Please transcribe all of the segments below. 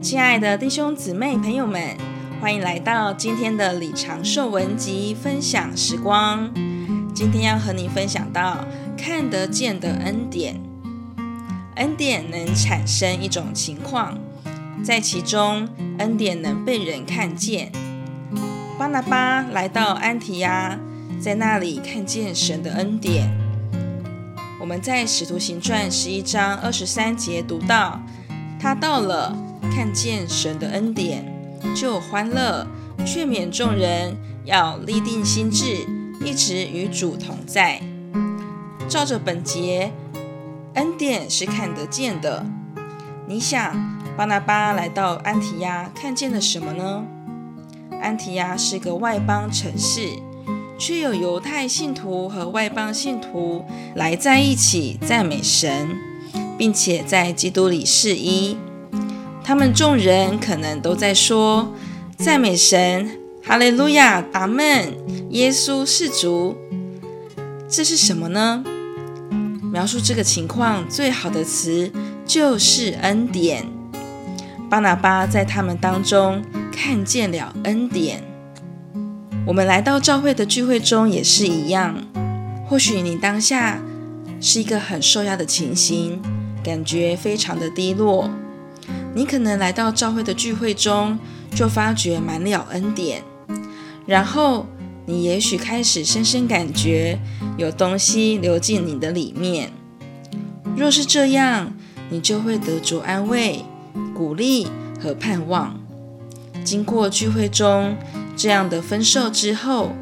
亲爱的弟兄姊妹、朋友们，欢迎来到今天的李长寿文集分享时光。今天要和你分享到看得见的恩典。恩典能产生一种情况，在其中，恩典能被人看见。巴拿巴来到安提亚，在那里看见神的恩典。我们在《使徒行传》十一章二十三节读到，他到了。看见神的恩典，就欢乐，劝勉众人要立定心志，一直与主同在。照着本节，恩典是看得见的。你想，巴拿巴来到安提亚，看见了什么呢？安提亚是个外邦城市，却有犹太信徒和外邦信徒来在一起赞美神，并且在基督里是一。他们众人可能都在说赞美神，哈利路亚，阿门，耶稣是主。这是什么呢？描述这个情况最好的词就是恩典。巴拿巴在他们当中看见了恩典。我们来到教会的聚会中也是一样。或许你当下是一个很受压的情形，感觉非常的低落。你可能来到教会的聚会中，就发觉满了恩典，然后你也许开始深深感觉有东西流进你的里面。若是这样，你就会得着安慰、鼓励和盼望。经过聚会中这样的分受之后，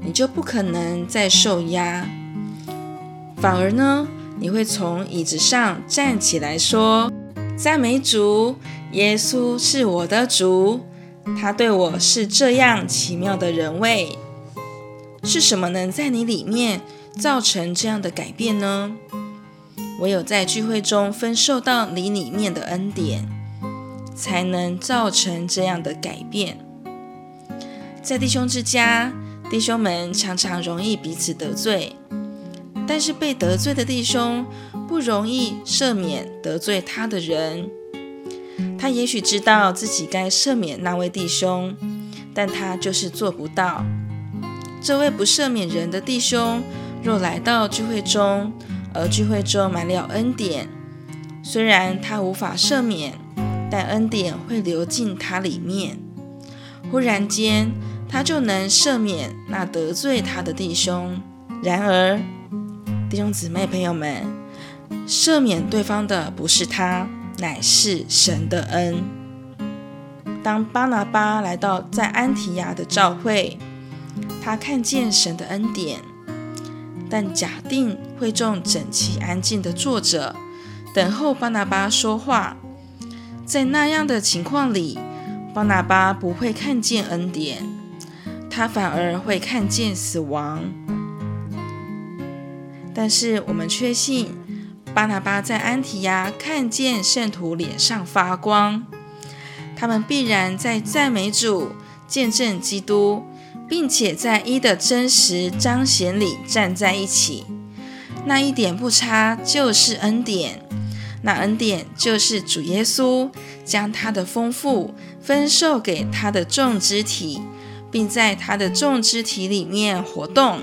你就不可能再受压，反而呢，你会从椅子上站起来说。赞美主，耶稣是我的主，他对我是这样奇妙的仁惠。是什么能在你里面造成这样的改变呢？唯有在聚会中分受到你里面的恩典，才能造成这样的改变。在弟兄之家，弟兄们常常容易彼此得罪，但是被得罪的弟兄，不容易赦免得罪他的人，他也许知道自己该赦免那位弟兄，但他就是做不到。这位不赦免人的弟兄，若来到聚会中，而聚会中满了恩典，虽然他无法赦免，但恩典会流进他里面。忽然间，他就能赦免那得罪他的弟兄。然而，弟兄姊妹朋友们。赦免对方的不是他，乃是神的恩。当巴拿巴来到在安提亚的教会，他看见神的恩典，但假定会众整齐安静地坐着，等候巴拿巴说话。在那样的情况里，巴拿巴不会看见恩典，他反而会看见死亡。但是我们确信。巴拿巴在安提亚看见圣徒脸上发光，他们必然在赞美主、见证基督，并且在一的真实彰显里站在一起。那一点不差就是恩典，那恩典就是主耶稣将他的丰富分授给他的众肢体，并在他的众肢体里面活动。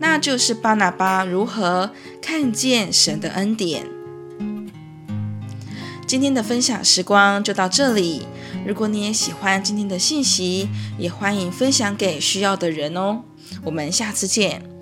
那就是巴拿巴如何看见神的恩典。今天的分享时光就到这里。如果你也喜欢今天的信息，也欢迎分享给需要的人哦。我们下次见。